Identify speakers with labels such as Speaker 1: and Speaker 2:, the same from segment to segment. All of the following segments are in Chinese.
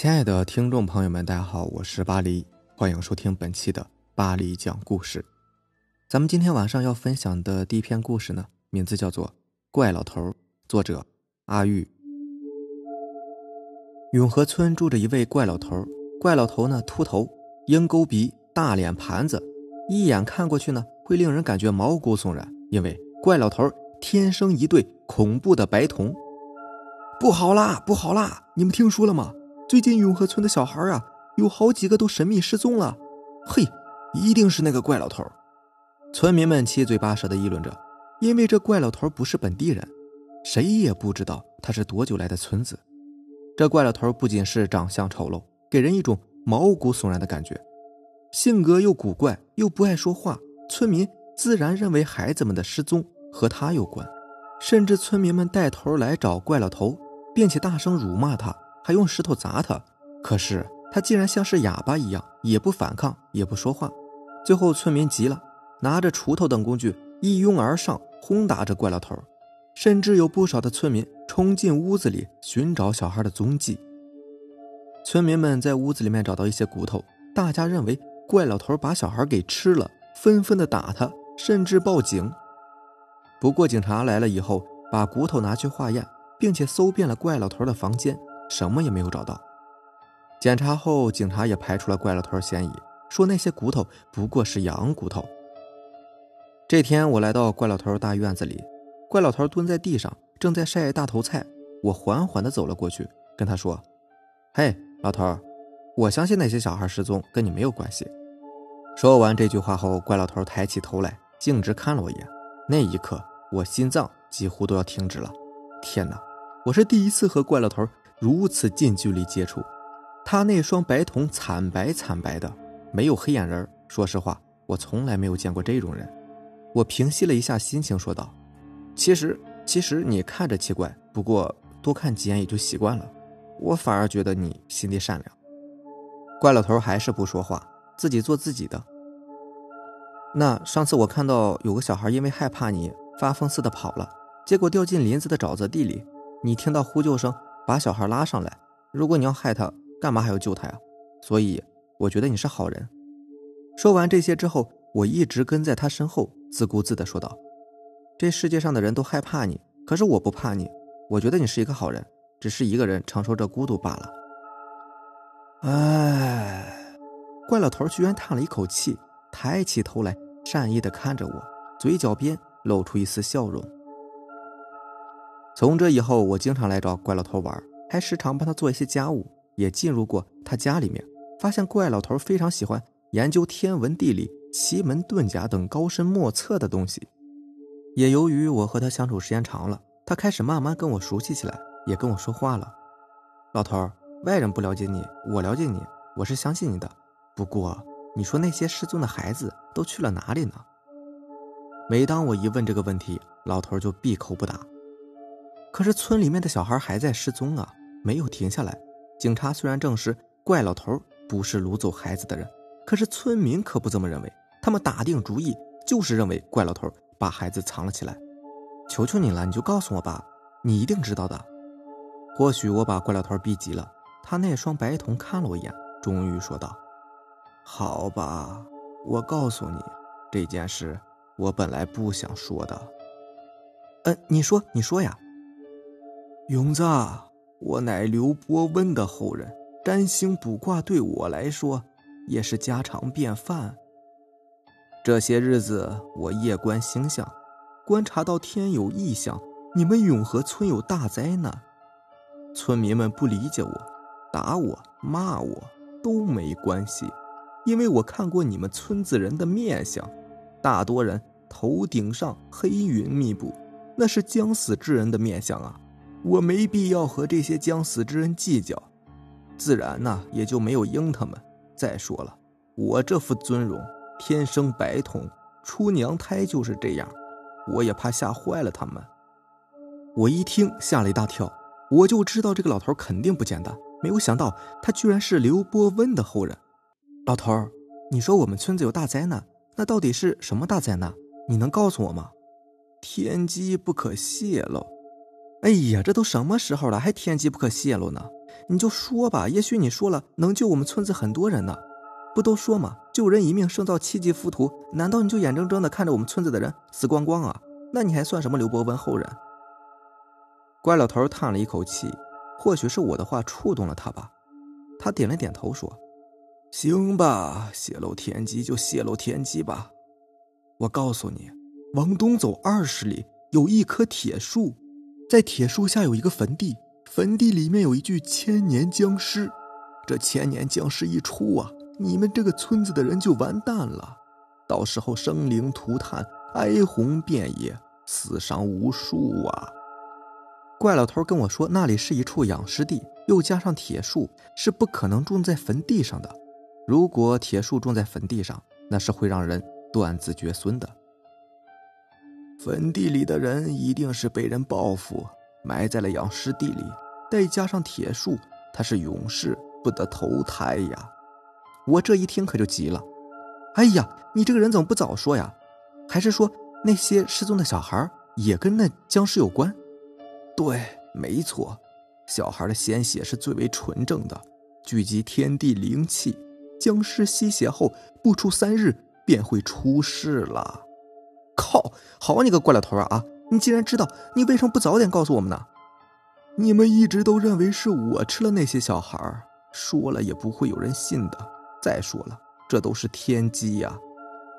Speaker 1: 亲爱的听众朋友们，大家好，我是巴黎，欢迎收听本期的巴黎讲故事。咱们今天晚上要分享的第一篇故事呢，名字叫做《怪老头》，作者阿玉。永和村住着一位怪老头，怪老头呢秃头、鹰钩鼻、大脸盘子，一眼看过去呢会令人感觉毛骨悚然，因为怪老头天生一对恐怖的白瞳。不好啦，不好啦！你们听说了吗？最近永和村的小孩啊，有好几个都神秘失踪了。嘿，一定是那个怪老头！村民们七嘴八舌的议论着，因为这怪老头不是本地人，谁也不知道他是多久来的村子。这怪老头不仅是长相丑陋，给人一种毛骨悚然的感觉，性格又古怪，又不爱说话。村民自然认为孩子们的失踪和他有关，甚至村民们带头来找怪老头，并且大声辱骂他。还用石头砸他，可是他竟然像是哑巴一样，也不反抗，也不说话。最后村民急了，拿着锄头等工具一拥而上，轰打着怪老头。甚至有不少的村民冲进屋子里寻找小孩的踪迹。村民们在屋子里面找到一些骨头，大家认为怪老头把小孩给吃了，纷纷的打他，甚至报警。不过警察来了以后，把骨头拿去化验，并且搜遍了怪老头的房间。什么也没有找到。检查后，警察也排除了怪老头嫌疑，说那些骨头不过是羊骨头。这天，我来到怪老头大院子里，怪老头蹲在地上，正在晒大头菜。我缓缓地走了过去，跟他说：“嘿，老头，我相信那些小孩失踪跟你没有关系。”说完这句话后，怪老头抬起头来，径直看了我一眼。那一刻，我心脏几乎都要停止了。天哪，我是第一次和怪老头。如此近距离接触，他那双白瞳惨白惨白的，没有黑眼仁。说实话，我从来没有见过这种人。我平息了一下心情，说道：“其实，其实你看着奇怪，不过多看几眼也就习惯了。我反而觉得你心地善良。”怪老头还是不说话，自己做自己的。那上次我看到有个小孩因为害怕你，发疯似的跑了，结果掉进林子的沼泽地里，你听到呼救声。把小孩拉上来。如果你要害他，干嘛还要救他呀？所以我觉得你是好人。说完这些之后，我一直跟在他身后，自顾自地说道：“这世界上的人都害怕你，可是我不怕你。我觉得你是一个好人，只是一个人承受着孤独罢了。”哎，怪老头居然叹了一口气，抬起头来，善意地看着我，嘴角边露出一丝笑容。从这以后，我经常来找怪老头玩，还时常帮他做一些家务，也进入过他家里面，发现怪老头非常喜欢研究天文地理、奇门遁甲等高深莫测的东西。也由于我和他相处时间长了，他开始慢慢跟我熟悉起来，也跟我说话了。老头，外人不了解你，我了解你，我是相信你的。不过，你说那些失踪的孩子都去了哪里呢？每当我一问这个问题，老头就闭口不答。可是村里面的小孩还在失踪啊，没有停下来。警察虽然证实怪老头不是掳走孩子的人，可是村民可不这么认为。他们打定主意，就是认为怪老头把孩子藏了起来。求求你了，你就告诉我吧，你一定知道的。或许我把怪老头逼急了，他那双白瞳看了我一眼，终于说道：“好吧，我告诉你，这件事我本来不想说的。嗯，你说，你说呀。”勇子，我乃刘伯温的后人，占星卜卦对我来说也是家常便饭。这些日子我夜观星象，观察到天有异象，你们永和村有大灾难。村民们不理解我，打我、骂我都没关系，因为我看过你们村子人的面相，大多人头顶上黑云密布，那是将死之人的面相啊。我没必要和这些将死之人计较，自然呢也就没有应他们。再说了，我这副尊容，天生白瞳，出娘胎就是这样，我也怕吓坏了他们。我一听吓了一大跳，我就知道这个老头肯定不简单，没有想到他居然是刘伯温的后人。老头，你说我们村子有大灾难，那到底是什么大灾难？你能告诉我吗？天机不可泄露。哎呀，这都什么时候了，还天机不可泄露呢？你就说吧，也许你说了能救我们村子很多人呢。不都说吗，救人一命胜造七级浮屠。难道你就眼睁睁的看着我们村子的人死光光啊？那你还算什么刘伯温后人？怪老头叹了一口气，或许是我的话触动了他吧。他点了点头说：“行吧，泄露天机就泄露天机吧。我告诉你，往东走二十里有一棵铁树，在铁树下有一个坟地，坟地里面有一具千年僵尸。这千年僵尸一出啊！”你们这个村子的人就完蛋了，到时候生灵涂炭，哀鸿遍野，死伤无数啊！怪老头跟我说，那里是一处养尸地，又加上铁树，是不可能种在坟地上的。如果铁树种在坟地上，那是会让人断子绝孙的。坟地里的人一定是被人报复，埋在了养尸地里，再加上铁树，他是永世不得投胎呀！我这一听可就急了，哎呀，你这个人怎么不早说呀？还是说那些失踪的小孩也跟那僵尸有关？对，没错，小孩的鲜血是最为纯正的，聚集天地灵气，僵尸吸血后不出三日便会出世了。靠，好你个怪老头啊啊！你既然知道，你为什么不早点告诉我们呢？你们一直都认为是我吃了那些小孩，说了也不会有人信的。再说了，这都是天机呀！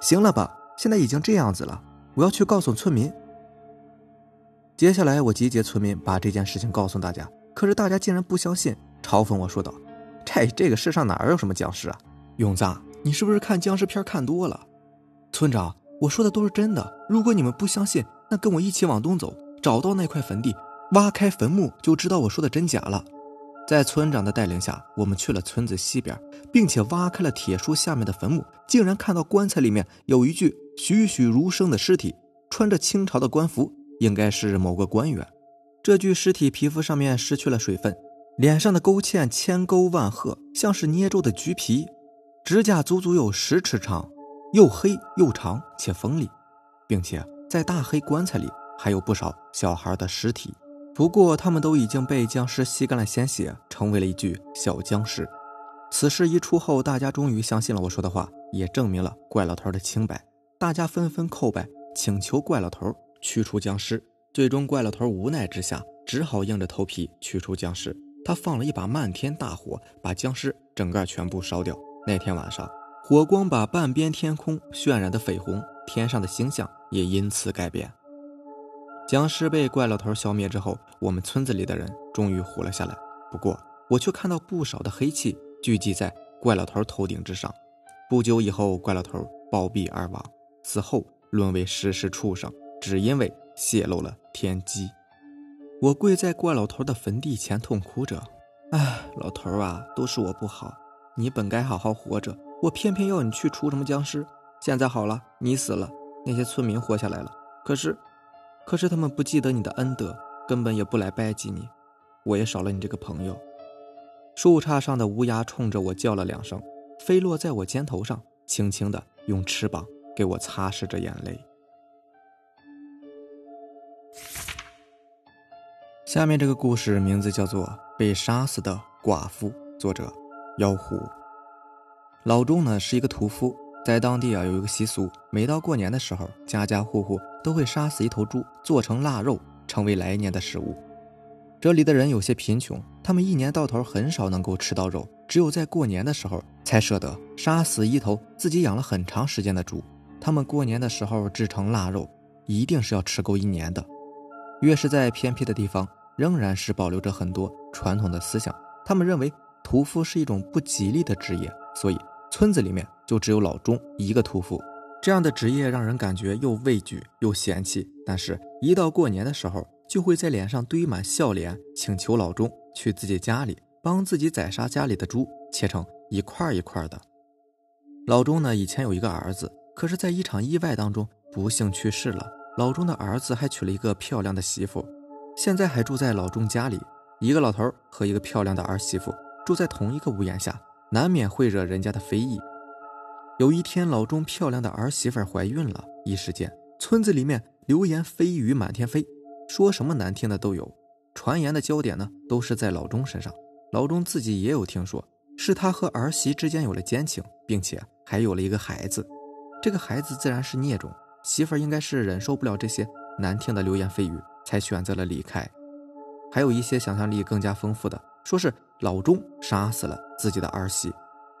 Speaker 1: 行了吧，现在已经这样子了，我要去告诉村民。接下来我集结村民，把这件事情告诉大家。可是大家竟然不相信，嘲讽我说道：“这这个世上哪有什么僵尸啊？”勇子，你是不是看僵尸片看多了？村长，我说的都是真的。如果你们不相信，那跟我一起往东走，找到那块坟地，挖开坟墓，就知道我说的真假了。在村长的带领下，我们去了村子西边，并且挖开了铁树下面的坟墓，竟然看到棺材里面有一具栩栩如生的尸体，穿着清朝的官服，应该是某个官员。这具尸体皮肤上面失去了水分，脸上的勾芡千沟万壑，像是捏皱的橘皮，指甲足足有十尺长，又黑又长且锋利，并且在大黑棺材里还有不少小孩的尸体。不过，他们都已经被僵尸吸干了鲜血，成为了一具小僵尸。此事一出后，大家终于相信了我说的话，也证明了怪老头的清白。大家纷纷叩拜，请求怪老头驱除僵尸。最终，怪老头无奈之下，只好硬着头皮驱除僵尸。他放了一把漫天大火，把僵尸整个全部烧掉。那天晚上，火光把半边天空渲染的绯红，天上的星象也因此改变。僵尸被怪老头消灭之后，我们村子里的人终于活了下来。不过，我却看到不少的黑气聚集在怪老头头顶之上。不久以后，怪老头暴毙而亡，死后沦为食尸畜生，只因为泄露了天机。我跪在怪老头的坟地前，痛哭着：“哎，老头啊，都是我不好，你本该好好活着，我偏偏要你去除什么僵尸。现在好了，你死了，那些村民活下来了，可是……”可是他们不记得你的恩德，根本也不来拜祭你，我也少了你这个朋友。树杈上的乌鸦冲着我叫了两声，飞落在我肩头上，轻轻的用翅膀给我擦拭着眼泪。下面这个故事名字叫做《被杀死的寡妇》，作者妖狐。老钟呢是一个屠夫。在当地啊，有一个习俗，每到过年的时候，家家户户都会杀死一头猪，做成腊肉，成为来年的食物。这里的人有些贫穷，他们一年到头很少能够吃到肉，只有在过年的时候才舍得杀死一头自己养了很长时间的猪。他们过年的时候制成腊肉，一定是要吃够一年的。越是在偏僻的地方，仍然是保留着很多传统的思想。他们认为屠夫是一种不吉利的职业，所以。村子里面就只有老钟一个屠夫，这样的职业让人感觉又畏惧又嫌弃。但是，一到过年的时候，就会在脸上堆满笑脸，请求老钟去自己家里帮自己宰杀家里的猪，切成一块一块的。老钟呢，以前有一个儿子，可是，在一场意外当中不幸去世了。老钟的儿子还娶了一个漂亮的媳妇，现在还住在老钟家里。一个老头和一个漂亮的儿媳妇住在同一个屋檐下。难免会惹人家的非议。有一天，老钟漂亮的儿媳妇怀孕了，一时间村子里面流言蜚语满天飞，说什么难听的都有。传言的焦点呢，都是在老钟身上。老钟自己也有听说，是他和儿媳之间有了奸情，并且还有了一个孩子。这个孩子自然是孽种，媳妇应该是忍受不了这些难听的流言蜚语，才选择了离开。还有一些想象力更加丰富的，说是老钟杀死了自己的儿媳，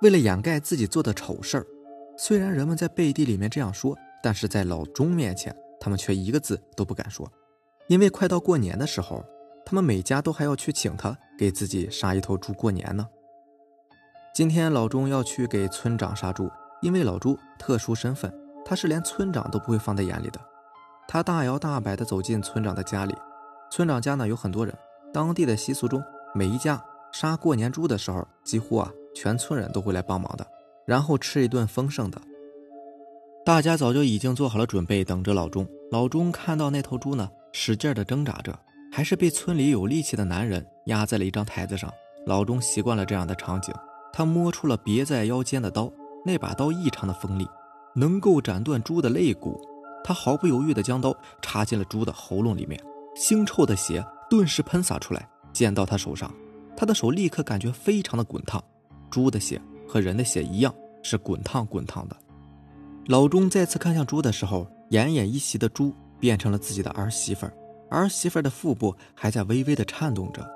Speaker 1: 为了掩盖自己做的丑事儿。虽然人们在背地里面这样说，但是在老钟面前，他们却一个字都不敢说，因为快到过年的时候，他们每家都还要去请他给自己杀一头猪过年呢。今天老钟要去给村长杀猪。因为老朱特殊身份，他是连村长都不会放在眼里的。他大摇大摆地走进村长的家里，村长家呢有很多人。当地的习俗中，每一家杀过年猪的时候，几乎啊全村人都会来帮忙的，然后吃一顿丰盛的。大家早就已经做好了准备，等着老钟。老钟看到那头猪呢，使劲的挣扎着，还是被村里有力气的男人压在了一张台子上。老钟习惯了这样的场景，他摸出了别在腰间的刀。那把刀异常的锋利，能够斩断猪的肋骨。他毫不犹豫地将刀插进了猪的喉咙里面，腥臭的血顿时喷洒出来，溅到他手上。他的手立刻感觉非常的滚烫。猪的血和人的血一样，是滚烫滚烫的。老钟再次看向猪的时候，奄奄一息的猪变成了自己的儿媳妇儿。儿媳妇儿的腹部还在微微的颤动着，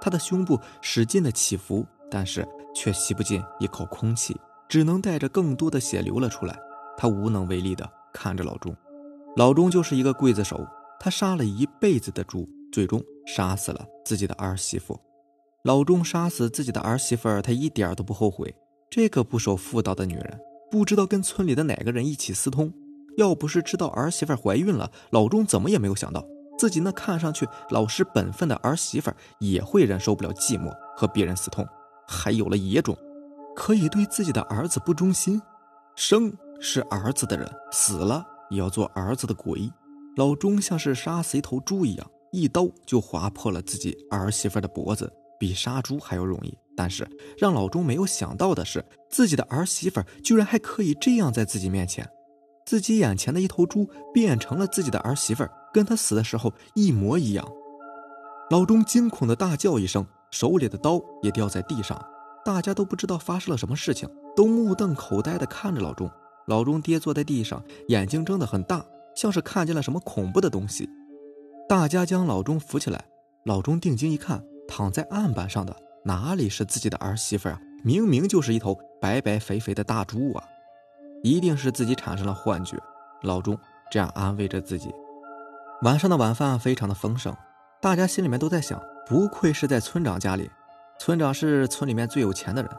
Speaker 1: 她的胸部使劲的起伏，但是却吸不进一口空气。只能带着更多的血流了出来，他无能为力的看着老钟。老钟就是一个刽子手，他杀了一辈子的猪，最终杀死了自己的儿媳妇。老钟杀死自己的儿媳妇儿，他一点都不后悔。这个不守妇道的女人，不知道跟村里的哪个人一起私通。要不是知道儿媳妇怀孕了，老钟怎么也没有想到，自己那看上去老实本分的儿媳妇也会忍受不了寂寞，和别人私通，还有了野种。可以对自己的儿子不忠心，生是儿子的人，死了也要做儿子的鬼。老钟像是杀死一头猪一样，一刀就划破了自己儿媳妇的脖子，比杀猪还要容易。但是让老钟没有想到的是，自己的儿媳妇居然还可以这样在自己面前，自己眼前的一头猪变成了自己的儿媳妇，跟他死的时候一模一样。老钟惊恐的大叫一声，手里的刀也掉在地上。大家都不知道发生了什么事情，都目瞪口呆地看着老钟。老钟跌坐在地上，眼睛睁得很大，像是看见了什么恐怖的东西。大家将老钟扶起来，老钟定睛一看，躺在案板上的哪里是自己的儿媳妇啊？明明就是一头白白肥肥的大猪啊！一定是自己产生了幻觉。老钟这样安慰着自己。晚上的晚饭非常的丰盛，大家心里面都在想：不愧是在村长家里。村长是村里面最有钱的人，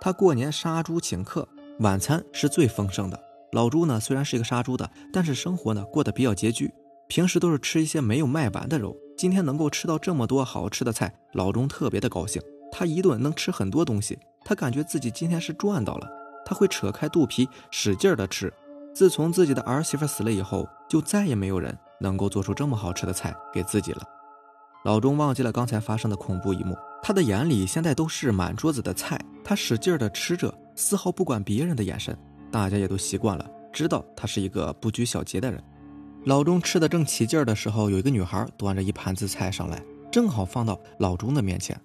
Speaker 1: 他过年杀猪请客，晚餐是最丰盛的。老朱呢，虽然是一个杀猪的，但是生活呢过得比较拮据，平时都是吃一些没有卖完的肉。今天能够吃到这么多好吃的菜，老钟特别的高兴。他一顿能吃很多东西，他感觉自己今天是赚到了。他会扯开肚皮使劲的吃。自从自己的儿媳妇死了以后，就再也没有人能够做出这么好吃的菜给自己了。老钟忘记了刚才发生的恐怖一幕。他的眼里现在都是满桌子的菜，他使劲的吃着，丝毫不管别人的眼神。大家也都习惯了，知道他是一个不拘小节的人。老钟吃的正起劲儿的时候，有一个女孩端着一盘子菜上来，正好放到老钟的面前。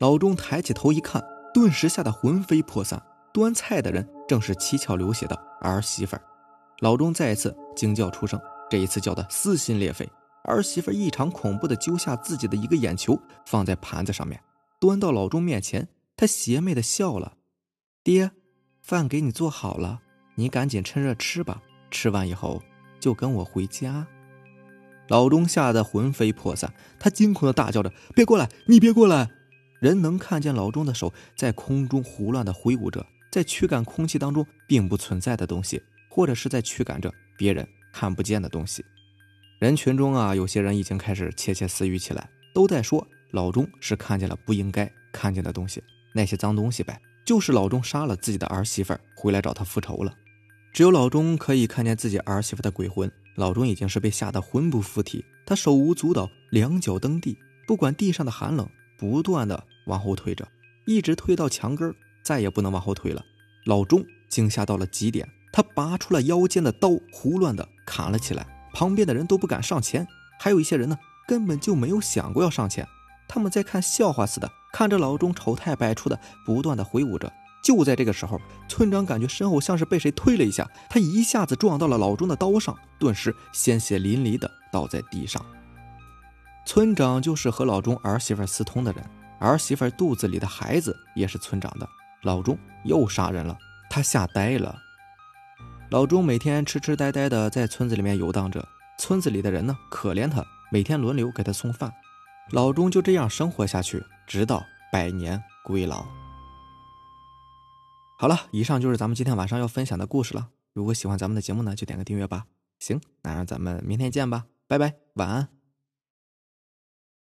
Speaker 1: 老钟抬起头一看，顿时吓得魂飞魄散。端菜的人正是七窍流血的儿媳妇。老钟再一次惊叫出声，这一次叫得撕心裂肺。儿媳妇异常恐怖的揪下自己的一个眼球，放在盘子上面。端到老钟面前，她邪魅的笑了：“爹，饭给你做好了，你赶紧趁热吃吧。吃完以后就跟我回家。”老钟吓得魂飞魄散，他惊恐的大叫着：“别过来！你别过来！”人能看见老钟的手在空中胡乱的挥舞着，在驱赶空气当中并不存在的东西，或者是在驱赶着别人看不见的东西。人群中啊，有些人已经开始窃窃私语起来，都在说。老钟是看见了不应该看见的东西，那些脏东西呗。就是老钟杀了自己的儿媳妇，回来找他复仇了。只有老钟可以看见自己儿媳妇的鬼魂。老钟已经是被吓得魂不附体，他手舞足蹈，两脚蹬地，不管地上的寒冷，不断的往后退着，一直退到墙根，再也不能往后退了。老钟惊吓到了极点，他拔出了腰间的刀，胡乱的砍了起来。旁边的人都不敢上前，还有一些人呢，根本就没有想过要上前。他们在看笑话似的看着老钟丑态百出的不断的挥舞着。就在这个时候，村长感觉身后像是被谁推了一下，他一下子撞到了老钟的刀上，顿时鲜血淋漓的倒在地上。村长就是和老钟儿媳妇私通的人，儿媳妇肚子里的孩子也是村长的。老钟又杀人了，他吓呆了。老钟每天痴痴呆呆的在村子里面游荡着，村子里的人呢可怜他，每天轮流给他送饭。老钟就这样生活下去，直到百年归老。好了，以上就是咱们今天晚上要分享的故事了。如果喜欢咱们的节目呢，就点个订阅吧。行，那让咱们明天见吧，拜拜，晚安。